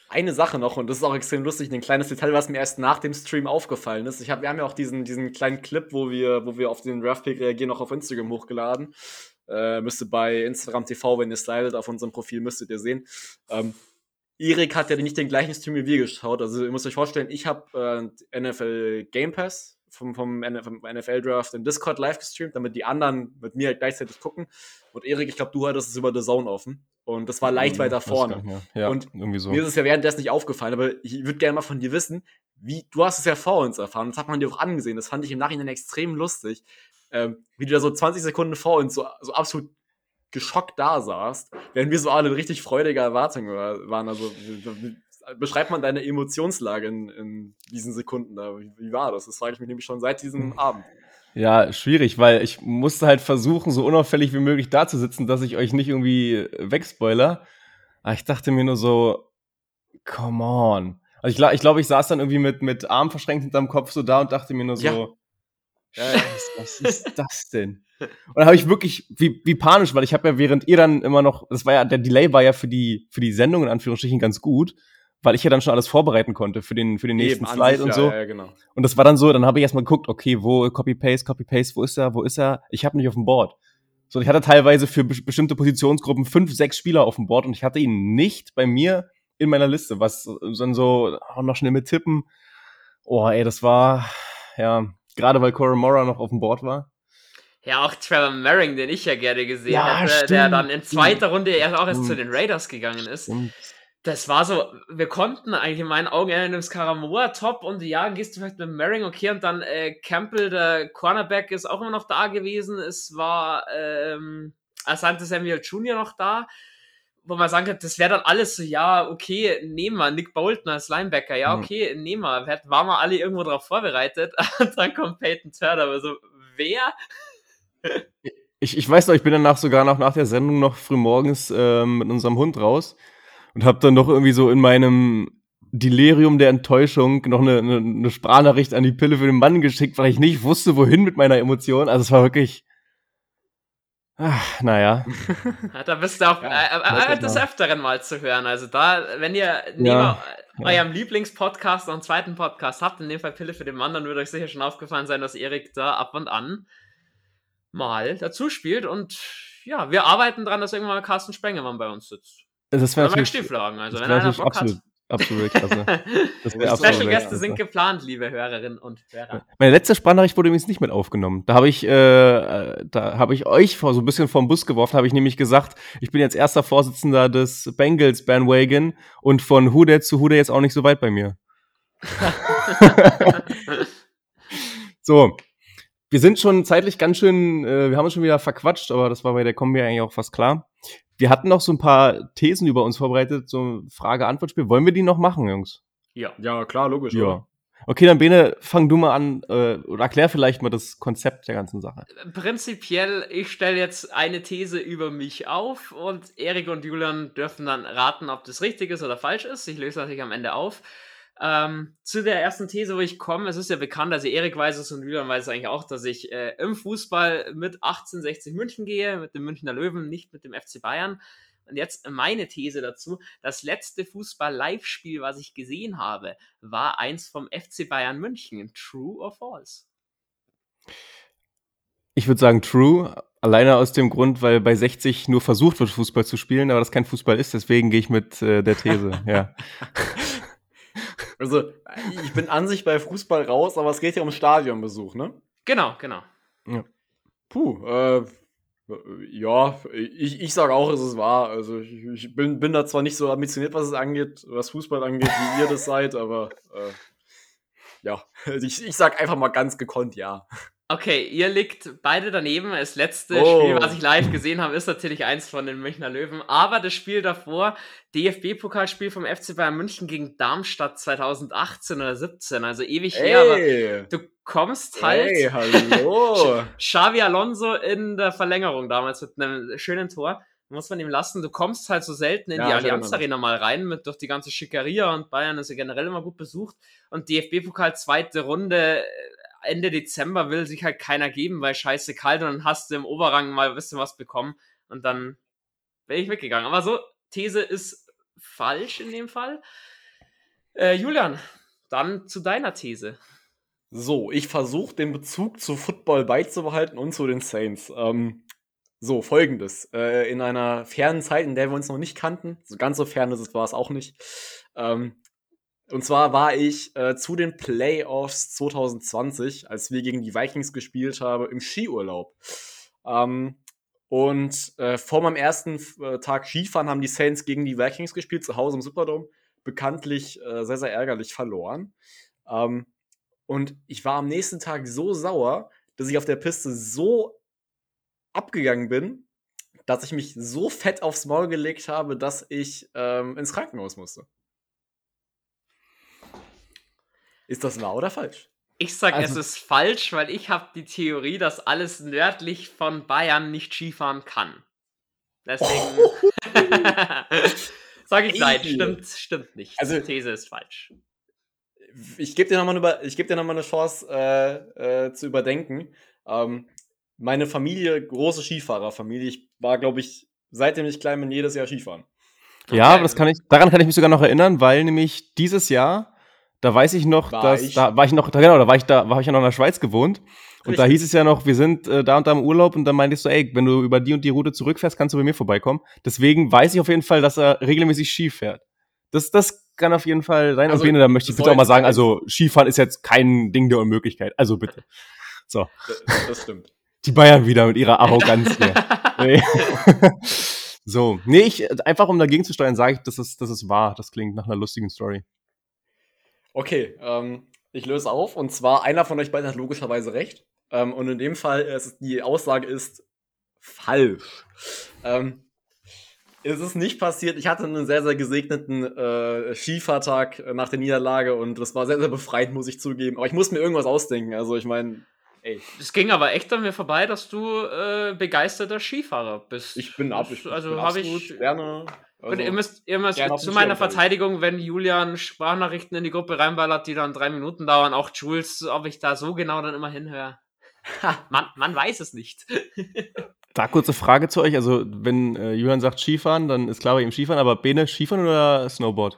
S3: eine Sache noch, und das ist auch extrem lustig, ein kleines Detail, was mir erst nach dem Stream aufgefallen ist. Ich hab, wir haben ja auch diesen, diesen kleinen Clip, wo wir, wo wir auf den Draftpick reagieren, noch auf Instagram hochgeladen. Äh, müsste bei Instagram TV, wenn ihr slidet, auf unserem Profil müsstet ihr sehen. Ähm, Erik hat ja nicht den gleichen Stream wie wir geschaut. Also ihr müsst euch vorstellen, ich habe äh, NFL Game Pass vom, vom, vom NFL Draft in Discord live gestreamt, damit die anderen mit mir halt gleichzeitig gucken. Und Erik, ich glaube, du hattest es über The Zone offen. Und das war leicht mhm, weiter vorne.
S1: Ja,
S3: und
S1: irgendwie so.
S3: mir ist es ja währenddessen nicht aufgefallen, aber ich würde gerne mal von dir wissen, wie, du hast es ja vor uns erfahren, das hat man dir auch angesehen, das fand ich im Nachhinein extrem lustig, ähm, wie du da so 20 Sekunden vor uns so, so absolut geschockt da saßt, während wir so alle in richtig freudiger Erwartung waren. Also, beschreibt man deine Emotionslage in, in diesen Sekunden da? Wie, wie, war das? Das frage ich mich nämlich schon seit diesem hm. Abend.
S1: Ja, schwierig, weil ich musste halt versuchen, so unauffällig wie möglich da zu sitzen, dass ich euch nicht irgendwie wegspoiler. Aber ich dachte mir nur so, come on. Also ich glaube, ich, glaub, ich saß dann irgendwie mit, mit Arm verschränkt hinterm Kopf so da und dachte mir nur so, ja. Scheiße, was ist das denn? Und dann habe ich wirklich, wie, wie panisch, weil ich habe ja während ihr dann immer noch, das war ja, der Delay war ja für die, für die Sendung in Anführungsstrichen ganz gut weil ich ja dann schon alles vorbereiten konnte für den, für den nächsten Eben, Slide und ja, so. Ja, genau. Und das war dann so, dann habe ich erstmal geguckt, okay, wo Copy-Paste, Copy-Paste, wo ist er, wo ist er? Ich habe nicht auf dem Board. So, ich hatte teilweise für be bestimmte Positionsgruppen fünf, sechs Spieler auf dem Board und ich hatte ihn nicht bei mir in meiner Liste, was dann so auch noch schnell mit Tippen. Oh, ey, das war, ja, gerade weil Cora Mora noch auf dem Board war.
S2: Ja, auch Trevor Merring, den ich ja gerne gesehen ja, hätte, stimmt. der dann in zweiter Runde erst auch erst zu den Raiders gegangen ist. Stimmt das war so, wir konnten eigentlich in meinen Augen eher nimmst Karamoa top und ja, gehst du vielleicht mit Merring, okay, und dann äh, Campbell, der Cornerback, ist auch immer noch da gewesen. Es war ähm, Asante Samuel Jr. noch da, wo man sagen kann, das wäre dann alles so, ja, okay, nehmen wir Nick Bolton als Linebacker, ja, mhm. okay, nehmen wir. Waren wir alle irgendwo darauf vorbereitet und dann kommt Peyton Turner, aber so, wer?
S1: Ich, ich weiß noch, ich bin danach sogar noch nach der Sendung noch früh morgens ähm, mit unserem Hund raus und habe dann noch irgendwie so in meinem Delirium der Enttäuschung noch eine, eine, eine Sprachnachricht an die Pille für den Mann geschickt, weil ich nicht wusste, wohin mit meiner Emotion. Also es war wirklich. Ach, naja.
S2: da bist du auch ja, äh, äh, des Öfteren mal zu hören. Also da, wenn ihr neben ja, eurem Lieblingspodcast noch einen zweiten Podcast habt, in dem Fall Pille für den Mann, dann würde euch sicher schon aufgefallen sein, dass Erik da ab und an mal dazu spielt. Und ja, wir arbeiten dran, dass irgendwann mal Carsten Spengemann bei uns sitzt.
S1: Das wäre natürlich,
S2: Stieflagen. Also, wenn einer Bock
S1: absolut,
S2: hat.
S1: Absolut klasse.
S2: Special Gäste sind geplant, liebe Hörerinnen und Hörer.
S1: Meine letzte Sprachnachricht wurde übrigens nicht mit aufgenommen. Da habe ich, äh, da habe ich euch vor, so ein bisschen vom Bus geworfen, habe ich nämlich gesagt, ich bin jetzt erster Vorsitzender des Bengals Bandwagon und von Hude zu Hude jetzt auch nicht so weit bei mir. so, wir sind schon zeitlich ganz schön, äh, wir haben uns schon wieder verquatscht, aber das war bei der Kombi eigentlich auch fast klar. Wir hatten noch so ein paar Thesen über uns vorbereitet, so ein Frage-Antwort-Spiel. Wollen wir die noch machen, Jungs?
S3: Ja. Ja, klar, logisch.
S1: Ja. Oder? Okay, dann Bene, fang du mal an äh, oder erklär vielleicht mal das Konzept der ganzen Sache.
S2: Prinzipiell, ich stelle jetzt eine These über mich auf und Erik und Julian dürfen dann raten, ob das richtig ist oder falsch ist. Ich löse natürlich am Ende auf. Ähm, zu der ersten These, wo ich komme, es ist ja bekannt, also Erik weiß es und Julian weiß es eigentlich auch, dass ich äh, im Fußball mit 1860 München gehe, mit dem Münchner Löwen, nicht mit dem FC Bayern. Und jetzt meine These dazu. Das letzte Fußball-Live-Spiel, was ich gesehen habe, war eins vom FC Bayern München. True or false?
S1: Ich würde sagen true, alleine aus dem Grund, weil bei 60 nur versucht wird, Fußball zu spielen, aber das kein Fußball ist, deswegen gehe ich mit äh, der These, ja.
S3: Also, ich bin an sich bei Fußball raus, aber es geht ja um Stadionbesuch, ne?
S2: Genau, genau.
S3: Ja. Puh, äh, ja, ich, ich sage auch, es ist wahr. Also ich, ich, bin, bin da zwar nicht so ambitioniert, was es angeht, was Fußball angeht, wie ihr das seid, aber äh, ja, ich, ich sag einfach mal ganz gekonnt ja.
S2: Okay, ihr liegt beide daneben. Das letzte oh. Spiel, was ich live gesehen habe, ist natürlich eins von den Münchner Löwen. Aber das Spiel davor, DFB-Pokalspiel vom FC Bayern München gegen Darmstadt 2018 oder 17, also ewig hey. her. Aber du kommst halt.
S3: Hey, hallo.
S2: Xavi Alonso in der Verlängerung damals mit einem schönen Tor. muss man ihm lassen. Du kommst halt so selten in
S3: Ja,
S2: die Allianz Arena mal rein, mit durch die ganze Schickeria und Bayern ist ja generell immer gut besucht. Und DFB-Pokal zweite Runde, Ende Dezember will sich halt keiner geben, weil scheiße kalt und dann hast du im Oberrang mal ein bisschen was bekommen und dann wäre ich weggegangen. Aber so, These ist falsch in dem Fall. Äh, Julian, dann zu deiner These.
S3: So, ich versuche den Bezug zu Football beizubehalten und zu den Saints. Ähm, so, folgendes. Äh, in einer fernen Zeit, in der wir uns noch nicht kannten, so ganz so fern ist es war es auch nicht. Ähm, und zwar war ich äh, zu den Playoffs 2020, als wir gegen die Vikings gespielt haben, im Skiurlaub. Ähm, und äh, vor meinem ersten äh, Tag Skifahren haben die Saints gegen die Vikings gespielt, zu Hause im Superdome. Bekanntlich äh, sehr, sehr ärgerlich verloren. Ähm, und ich war am nächsten Tag so sauer, dass ich auf der Piste so abgegangen bin, dass ich mich so fett aufs Maul gelegt habe, dass ich ähm, ins Krankenhaus musste. Ist das wahr oder falsch?
S2: Ich sag,
S1: Also-
S2: es ist falsch, weil ich habe die Theorie, dass alles nördlich von Bayern nicht Skifahren kann. Deswegen sage ich nein, stimmt, stimmt nicht.
S3: Also-
S2: die These ist falsch.
S3: Ich gebe dir nochmal geb dir noch mal eine Chance äh, äh, zu überdenken. Ähm, meine Familie, große Skifahrerfamilie. Ich war, glaube ich, seitdem ich klein bin, jedes Jahr Skifahren.
S1: Ja,
S2: Okay.
S1: aber das kann ich, daran kann ich mich sogar noch erinnern, weil nämlich dieses Jahr, da weiß ich noch,
S3: War
S1: dass,
S3: ich?
S1: da war ich noch, da, genau, da war ich da, war ich ja noch in der Schweiz gewohnt. Und da hieß es ja noch, wir sind äh, da und da im Urlaub und dann meintest du, ey, wenn du über die und die Route zurückfährst, kannst du bei mir vorbeikommen. Deswegen weiß ich auf jeden Fall, dass er regelmäßig Ski fährt. Das, das kann auf jeden Fall sein.
S3: Also,
S1: und Bene, da möchte ich bitte auch mal sagen, also Skifahren ist jetzt kein Ding der Unmöglichkeit. Also bitte. So,
S3: Das, das stimmt.
S1: die Bayern wieder mit ihrer Arroganz hier. Nee. so, nee, ich, einfach um dagegen zu steuern, sage ich, das ist, das ist wahr. Das klingt nach einer lustigen Story.
S3: Okay, ähm, ich löse auf. Und zwar, einer von euch beiden hat logischerweise recht. Ähm, und in dem Fall, äh, ist, die Aussage ist falsch. Ähm, es ist nicht passiert. Ich hatte einen sehr, sehr gesegneten äh, Skifahrtag äh, nach der Niederlage und das war sehr, sehr befreiend, muss ich zugeben. Aber ich muss mir irgendwas ausdenken. Also, ich meine, ey,
S2: Es ging aber echt an mir vorbei, dass du äh, begeisterter Skifahrer bist.
S3: ich bin ab. Ich,
S2: also habe
S3: absolut
S2: ich.
S3: gerne.
S2: Und
S3: Also,
S2: ihr müsst, ihr müsst zu meiner. Verteidigung, wenn Julian Sprachnachrichten in die Gruppe reinballert, die dann drei Minuten dauern, auch Jules, ob ich da so genau dann immer hinhöre. man, man weiß es nicht.
S1: Da kurze Frage zu euch. Also, wenn äh, Johann sagt Skifahren, dann ist klar bei ihm Skifahren, aber Bene, Skifahren oder Snowboard?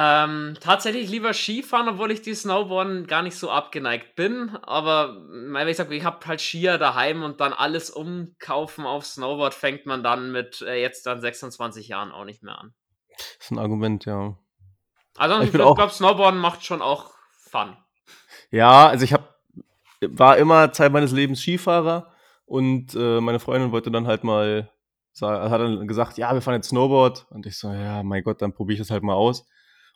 S2: Ähm, tatsächlich lieber Skifahren, obwohl ich die Snowboarden gar nicht so abgeneigt bin. Aber weil ich sag, ich habe halt Skier daheim und dann alles umkaufen auf Snowboard fängt man dann mit äh, jetzt dann 26 Jahren auch nicht mehr an.
S1: Das ist ein Argument, ja.
S2: Also
S1: Ich
S2: ich, glaube, Snowboarden macht schon auch Fun.
S1: Ja, also ich hab, war immer Zeit meines Lebens Skifahrer und äh, meine Freundin wollte dann halt mal, sa- hat dann gesagt, ja, wir fahren jetzt Snowboard. Und ich so, ja, mein Gott, dann probiere ich das halt mal aus.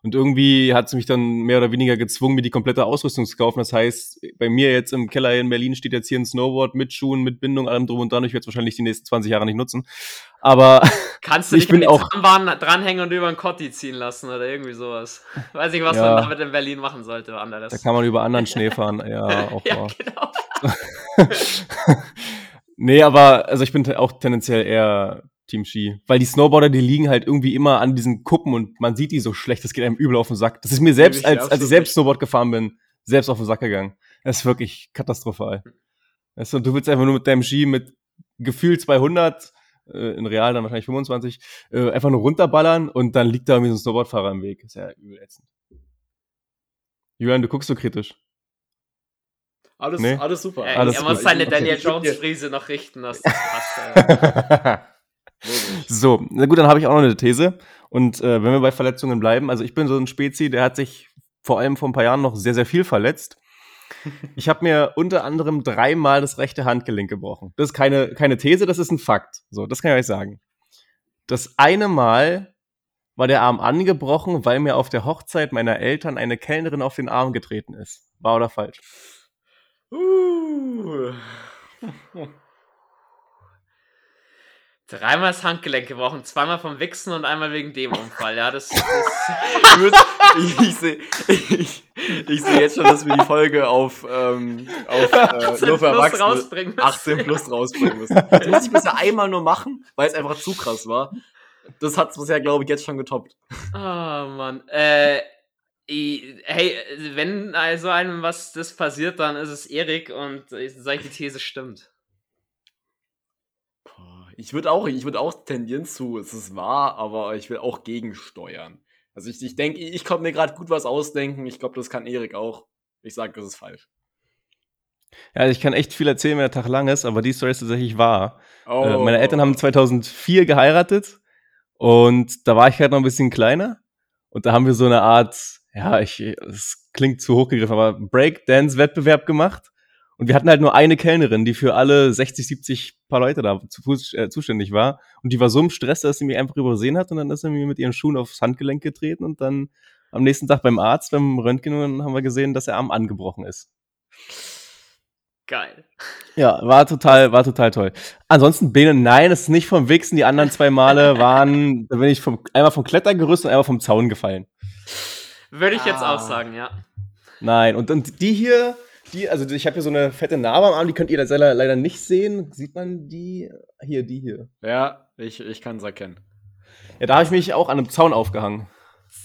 S1: Und irgendwie hat sie mich dann mehr oder weniger gezwungen, mir die komplette Ausrüstung zu kaufen. Das heißt, bei mir jetzt im Keller in Berlin steht jetzt hier ein Snowboard mit Schuhen, mit Bindung, allem drum und dran. Ich werde es wahrscheinlich die nächsten 20 Jahre nicht nutzen. Aber
S2: Kannst du
S1: Ich
S2: dich an
S1: bin
S2: die
S1: auch-
S2: Zahnbahn dranhängen und über den Kotti ziehen lassen oder irgendwie sowas. Weiß nicht, was
S1: Ja.
S2: man damit in Berlin machen sollte, anderes.
S1: da kann man über anderen Schnee fahren. Ja, auch
S2: ja,
S1: wahr.
S2: genau.
S1: nee, aber also ich bin auch tendenziell eher Team Ski, weil die Snowboarder, die liegen halt irgendwie immer an diesen Kuppen und man sieht die so schlecht, das geht einem übel auf den Sack. Das ist mir selbst, als, als ich selbst. Snowboard gefahren bin, selbst auf den Sack gegangen. Das ist wirklich katastrophal. Weißt du, du willst einfach nur mit deinem Ski mit Gefühl 200, äh, in Real dann wahrscheinlich 25, äh, einfach nur runterballern und dann liegt da irgendwie so ein Snowboardfahrer im Weg. ist ja übel ätzend. Julian, du guckst so kritisch.
S3: alles,
S1: Nee.
S3: alles super.
S2: Äh,
S1: Alles
S2: er muss seine Daniel
S3: ich würd
S2: Jones
S3: dir-
S2: Friese noch richten, dass das passt.
S1: So, na gut, dann habe ich auch noch eine These. Und äh, wenn wir bei Verletzungen bleiben, also ich bin so ein Spezi, der hat sich vor allem vor ein paar Jahren noch sehr, sehr viel verletzt. Ich habe mir unter anderem dreimal das rechte Handgelenk gebrochen. Das ist keine, keine These, das ist ein Fakt. So, das kann ich euch sagen. Das eine Mal war der Arm angebrochen, weil mir auf der Hochzeit meiner Eltern eine Kellnerin auf den Arm getreten ist. War oder falsch?
S3: Uh.
S2: Dreimal das Handgelenk gebrochen, zweimal vom Wichsen und einmal wegen dem Unfall. Ja, das, das
S3: Ich ich, sehe ich, Ich sehe jetzt schon, dass wir die Folge auf, ähm, auf äh, nur für Erwachsene
S2: rausbringen müssen.
S3: 18 plus rausbringen müssen. Das muss ich bisher einmal nur machen, weil es einfach zu krass war. Das hat es bisher, glaube ich, jetzt schon getoppt.
S2: Oh Mann. Äh, hey, wenn also einem was das passiert, dann ist es Erik und ich sage, die These stimmt.
S3: Ich würde auch, ich würde auch tendieren zu, es ist wahr, aber ich will auch gegensteuern. Also ich, ich denke, ich konnte mir gerade gut was ausdenken. Ich glaube, das kann Erik auch. Ich sage, das ist falsch.
S1: Ja, ich kann echt viel erzählen, wenn der Tag lang ist, aber die Story ist tatsächlich wahr.
S3: Oh.
S1: Äh, meine Eltern haben 2004 geheiratet und da war ich halt noch ein bisschen kleiner und da haben wir so eine Art, ja, ich, es klingt zu hochgegriffen, aber Breakdance-Wettbewerb gemacht und wir hatten halt nur eine Kellnerin, die für alle 60, 70 paar Leute da zu Fuß, äh, zuständig war und die war so im Stress, dass sie mich einfach übersehen hat und dann ist sie mir mit ihren Schuhen aufs Handgelenk getreten und dann am nächsten Tag beim Arzt, beim Röntgen, und dann haben wir gesehen, dass der Arm angebrochen ist.
S2: Geil.
S1: Ja, war total, war total toll. Ansonsten Bene, nein, es ist nicht vom Wichsen. Die anderen zwei Male waren, da bin ich vom, einmal vom Klettergerüst und einmal vom Zaun gefallen.
S2: Würde ich jetzt
S3: Ah.
S2: auch sagen, ja.
S1: Nein, und, und die hier, die, also ich habe hier so eine fette Narbe am Arm, die könnt ihr leider, leider nicht sehen. Sieht man die? Hier, die hier.
S3: Ja, ich, ich kann es erkennen.
S1: Ja, da habe ich mich auch an einem Zaun aufgehangen.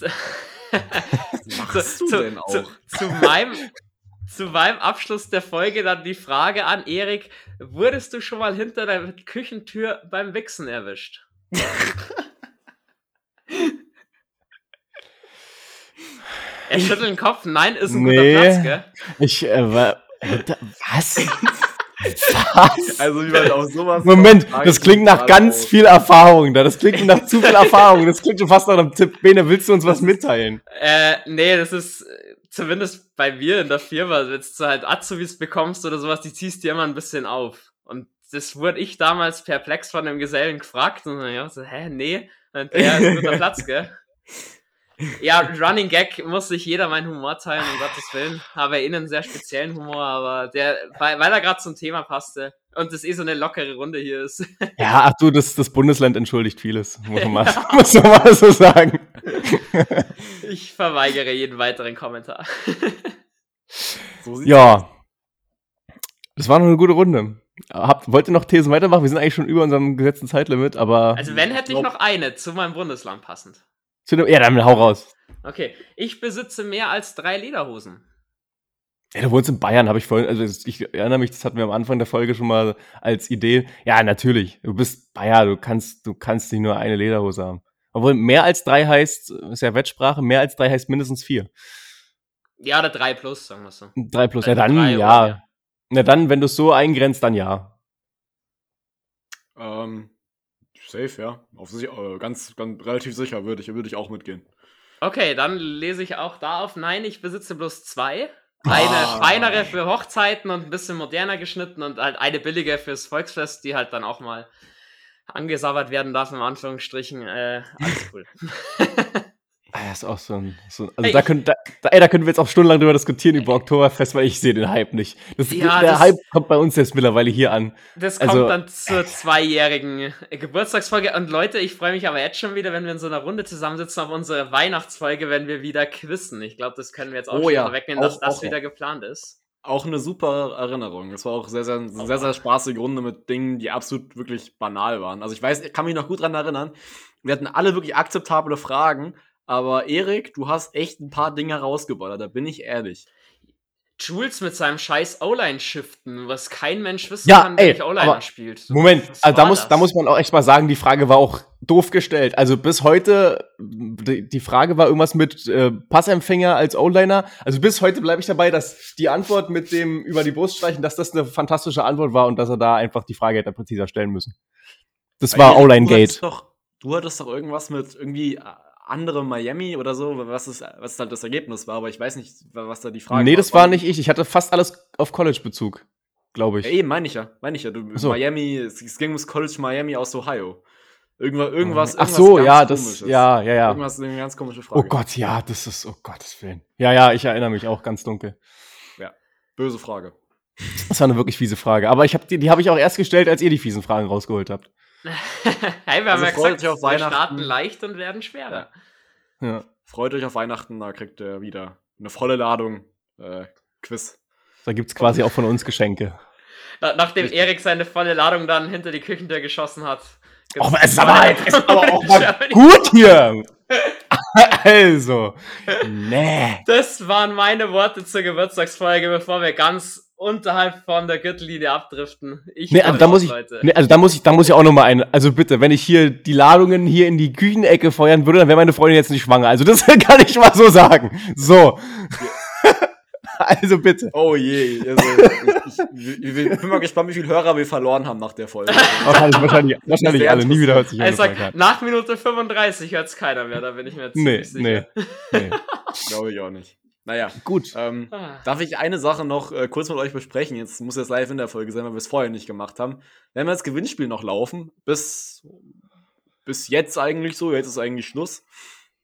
S3: Was machst du
S2: zu,
S3: denn auch?
S2: Zu, zu, meinem, zu meinem Abschluss der Folge dann die Frage an Erik: Wurdest du schon mal hinter der Küchentür beim Wichsen erwischt? er schüttelt den Kopf. Nein, ist ein
S1: Nee.
S2: guter Platz, gell?
S1: Ich, äh, war, was? was?
S3: Also wie man auf sowas.
S1: Moment, das klingt nach ganz viel Erfahrung da. Das klingt nach zu viel Erfahrung. Das klingt schon fast nach einem Tipp. Bene, willst du uns was mitteilen?
S2: Äh, nee, das ist äh, zumindest bei mir in der Firma, wenn du halt Azubis bekommst oder sowas, die ziehst dir immer ein bisschen auf. Und das wurde ich damals perplex von dem Gesellen gefragt und dann, ja, so, hä, nee, und ja, ist ein guter Platz, gell? Ja, Running Gag muss sich jeder meinen Humor teilen, um Gottes Willen. Habe eh einen sehr speziellen Humor, aber der, weil, weil er gerade zum Thema passte und das eh so eine lockere Runde hier ist.
S1: Ja, ach du, das, das Bundesland entschuldigt vieles, muss man, mal, muss man mal so sagen.
S2: Ich verweigere jeden weiteren Kommentar.
S3: So.
S1: Ja. Das war noch eine gute Runde. Habt, wollt ihr noch Thesen weitermachen? Wir sind eigentlich schon über unserem gesetzten Zeitlimit, aber.
S2: Also wenn hätte ich noch eine zu meinem Bundesland passend.
S1: Zu dem, ja, dann hau raus.
S2: Okay, ich besitze mehr als drei Lederhosen.
S1: Ja, du wohnst in Bayern, habe ich vorhin, also ich erinnere mich, das hatten wir am Anfang der Folge schon mal als Idee. Ja, natürlich. Du bist Bayer, du kannst, du kannst nicht nur eine Lederhose haben. Obwohl mehr als drei heißt, ist ja Wettsprache, mehr als drei heißt mindestens vier.
S2: Ja, oder drei plus, sagen wir so.
S1: Drei plus, ja
S2: Also
S1: dann,
S2: drei oder
S1: ja. Na dann, wenn du es so eingrenzt, dann ja.
S3: Ähm, safe, ja. Auf sich, äh, ganz, ganz relativ sicher würde ich, würde ich auch mitgehen.
S2: Okay, dann lese ich auch da auf. Nein, ich besitze bloß zwei. Eine
S3: Ah.
S2: feinere für Hochzeiten und ein bisschen moderner geschnitten und halt eine billige fürs Volksfest, die halt dann auch mal angesabbert werden darf, in Anführungsstrichen. Äh, alles cool.
S1: Ah, ja, ist auch so ein, so also
S2: Ey,
S1: da, können, da, da, ey, da können wir jetzt auch stundenlang drüber diskutieren über Oktoberfest, weil ich sehe den Hype nicht. Das,
S2: Ja,
S1: der
S2: das-
S1: Hype kommt bei uns jetzt mittlerweile hier an.
S2: Das
S1: Also-
S2: kommt dann zur zweijährigen Geburtstagsfolge. Und Leute, ich freue mich aber jetzt schon wieder, wenn wir in so einer Runde zusammensitzen auf unsere Weihnachtsfolge, wenn wir wieder quizzen. Ich glaube, das können wir jetzt auch
S3: Oh
S2: schon
S3: ja,
S2: vorwegnehmen, dass
S3: auch-
S2: das
S3: auch-
S2: wieder geplant ist.
S3: Auch eine super Erinnerung. Es war auch sehr, sehr, sehr, sehr spaßige Runde mit Dingen, die absolut wirklich banal waren. Also ich weiß, ich kann mich noch gut dran erinnern. Wir hatten alle wirklich akzeptable Fragen, aber Erik, du hast echt ein paar Dinge rausgeballert, da bin ich ehrlich.
S2: Jules mit seinem scheiß O-Line-Shiften, was kein Mensch wissen
S1: Ja,
S2: kann, der
S1: ey,
S2: nicht O-Liner spielt.
S1: Moment, also da
S2: war
S1: muss,
S2: das?
S1: da muss man auch echt mal sagen, die Frage war auch doof gestellt. Also bis heute, die, die Frage war irgendwas mit äh, Passempfänger als O-Liner. Also bis heute bleibe ich dabei, dass die Antwort mit dem über die Brust streichen, dass das eine fantastische Antwort war und dass er da einfach die Frage hätte präziser stellen müssen. Das war
S3: Erik,
S1: O-Line
S3: du hattest
S1: Gate.
S3: Doch, du hattest doch irgendwas mit irgendwie äh, andere Miami oder so, was, ist, was halt das Ergebnis war, aber ich weiß nicht, was da die Frage
S1: Nee, das war nicht ich. Ich hatte fast alles auf College-Bezug, glaube ich.
S3: Ja, eben, meine ich ja. Meine ich ja. Du,
S1: so.
S3: Miami, es, ging ums College Miami aus Ohio. Irgendwas, irgendwas,
S1: Ach so, ja, das,
S3: Komisches.
S1: ja, ja, ja.
S3: Irgendwas, eine ganz komische Frage.
S1: Oh Gott, ja, das ist, oh Gottes Willen. Ja, ja, ich erinnere mich auch ganz dunkel.
S3: Böse Frage.
S1: Das war eine wirklich fiese Frage. Aber ich hab die, die habe ich auch erst gestellt, als ihr die fiesen Fragen rausgeholt habt.
S2: hey, wir
S3: Also
S2: haben ja
S3: freut
S2: gesagt,
S3: euch auf
S2: wir
S3: Weihnachten.
S2: starten leicht und werden schwerer.
S1: Ja.
S3: Freut euch auf Weihnachten, da kriegt ihr wieder eine volle Ladung äh, Quiz.
S1: Da gibt es quasi auch von uns Geschenke.
S2: Na, nachdem Erik seine volle Ladung dann hinter die Küchentür geschossen hat.
S1: Oh, es ist aber, es ist aber auch mal gut hier. also, nee.
S2: Das waren meine Worte zur Geburtstagsfolge, bevor wir ganz unterhalb von der Gürtellinie abdriften.
S1: Ich nee, also da muss ich, nee, also da muss ich, da muss ich auch noch mal ein, also bitte, wenn ich hier die Ladungen hier in die Küchenecke feuern würde, dann wäre meine Freundin jetzt nicht schwanger. Also das kann ich mal so sagen. So. Also bitte.
S3: Oh je. Also, ich, ich, ich, bin mal gespannt, wie viele Hörer wir verloren haben nach der Folge.
S1: wahrscheinlich wahrscheinlich, wahrscheinlich alle. Nie wieder hört sich
S2: also sag, Nach Minute 35 hört es keiner mehr, da bin ich mir ziemlich nee, sicher. Nee,
S3: nee. Glaube ich auch nicht. Naja, gut. Ähm, ah. Darf ich eine Sache noch äh, kurz mit euch besprechen? Jetzt muss es live in der Folge sein, weil wir es vorher nicht gemacht haben. Wenn wir das Gewinnspiel noch laufen, bis, bis jetzt eigentlich so, jetzt ist eigentlich Schluss.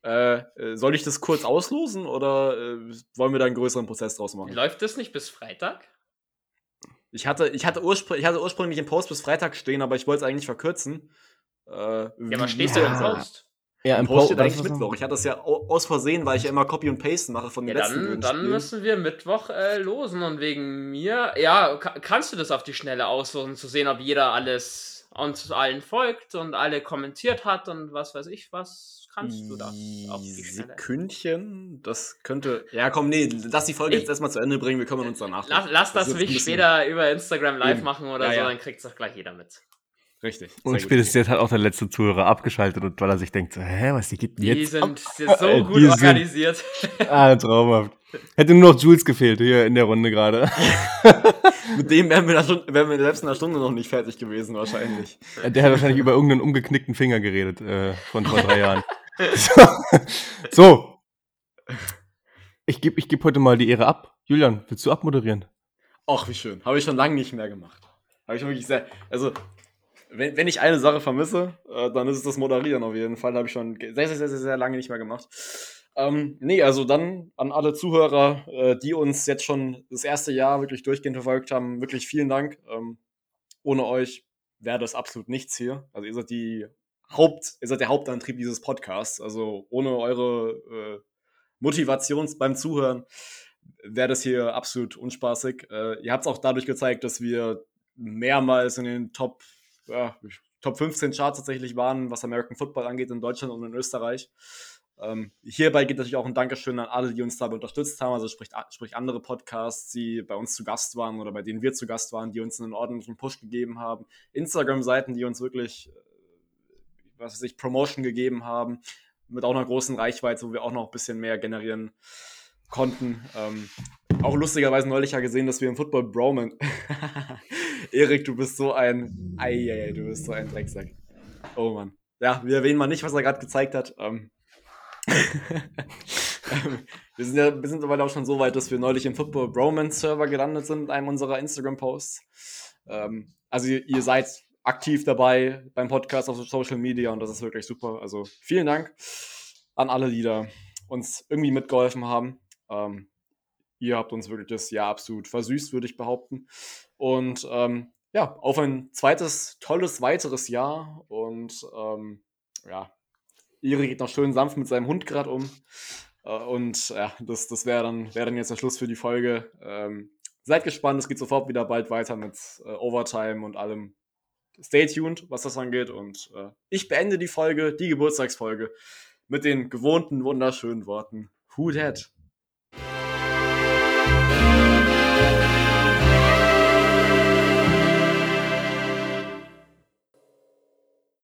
S3: Äh, soll ich das kurz auslosen oder äh, wollen wir da einen größeren Prozess draus machen?
S2: Läuft das nicht bis Freitag?
S3: Ich hatte, ich hatte, urspr ich hatte ursprünglich im Post bis Freitag stehen, aber ich wollte es eigentlich verkürzen.
S2: Äh, ja, was steht denn im Post?
S3: Ja, im Post eigentlich Mittwoch. Ich hatte das ja aus Versehen, weil ich ja immer Copy und Paste mache von den
S2: ja,
S3: letzten
S2: Dann, dann müssen wir Mittwoch äh, losen und wegen mir, ja, kannst du das auf die Schnelle auslosen, zu sehen, ob jeder alles uns allen folgt und alle kommentiert hat und was weiß ich was kannst du das
S3: auf die Sekündchen, das könnte. Ja, komm, nee, lass die Folge ich, jetzt erstmal zu Ende bringen, wir kümmern uns danach.
S2: Lass, lass das, das mich später über Instagram live eben. machen oder ja, so, ja. dann kriegt es doch gleich jeder mit.
S3: Richtig.
S1: Und spätestens jetzt hat auch der letzte Zuhörer abgeschaltet und weil er sich denkt, so, hä, was die gibt jetzt?
S2: Die sind, sind so gut die organisiert.
S1: Sind, ah, traumhaft. Hätte nur noch Jules gefehlt hier in der Runde gerade.
S3: Mit dem wären wir, Stunde, wären wir selbst in einer Stunde noch nicht fertig gewesen, wahrscheinlich.
S1: Der hat wahrscheinlich über irgendeinen umgeknickten Finger geredet äh, von vor drei Jahren. So. so. Ich gebe ich geb heute mal die Ehre ab. Julian, willst du abmoderieren?
S3: Ach, wie schön. Habe ich schon lange nicht mehr gemacht. Habe ich wirklich sehr. Also, wenn, wenn ich eine Sache vermisse, äh, dann ist es das Moderieren auf jeden Fall. Habe ich schon sehr, sehr, sehr, sehr, lange nicht mehr gemacht. Ähm, nee, also dann an alle Zuhörer, äh, die uns jetzt schon das erste Jahr wirklich durchgehend verfolgt haben, wirklich vielen Dank. Ähm, ohne euch wäre das absolut nichts hier. Also ihr seid die Haupt, ihr seid der Hauptantrieb dieses Podcasts. Also ohne eure äh, Motivation beim Zuhören wäre das hier absolut unspaßig. Äh, ihr habt es auch dadurch gezeigt, dass wir mehrmals in den Top, ja, Top 15 Charts tatsächlich waren, was American Football angeht in Deutschland und in Österreich. Ähm, hierbei geht natürlich auch ein Dankeschön an alle, die uns dabei unterstützt haben, also sprich, sprich andere Podcasts, die bei uns zu Gast waren oder bei denen wir zu Gast waren, die uns einen ordentlichen Push gegeben haben. Instagram-Seiten, die uns wirklich was weiß ich, Promotion gegeben haben, mit auch einer großen Reichweite, wo wir auch noch ein bisschen mehr generieren konnten. Ähm, auch lustigerweise neulich ja gesehen, dass wir im Football Broman. Erik, du bist so ein. Eieiei, du bist so ein Drecksack. Oh Mann. Ja, wir erwähnen mal nicht, was er gerade gezeigt hat. Ähm, wir sind ja wir sind aber auch schon so weit, dass wir neulich im Football Bromance Server gelandet sind mit einem unserer Instagram-Posts. Ähm, also ihr, ihr, seid aktiv dabei beim Podcast auf Social Media und das ist wirklich super. Also vielen Dank an alle, die da uns irgendwie mitgeholfen haben. Ähm, ihr habt uns wirklich das Jahr absolut versüßt, würde ich behaupten. Und ähm, ja, auf ein zweites, tolles, weiteres Jahr. Und ähm, ja, Iri geht noch schön sanft mit seinem Hund gerade um. Äh, und ja, das, das wäre dann, wär dann jetzt der Schluss für die Folge. Ähm, seid gespannt, es geht sofort wieder bald weiter mit äh, Overtime und allem stay tuned, was das angeht. Und äh, ich beende die Folge, die Geburtstagsfolge, mit den gewohnten, wunderschönen Worten. Who that?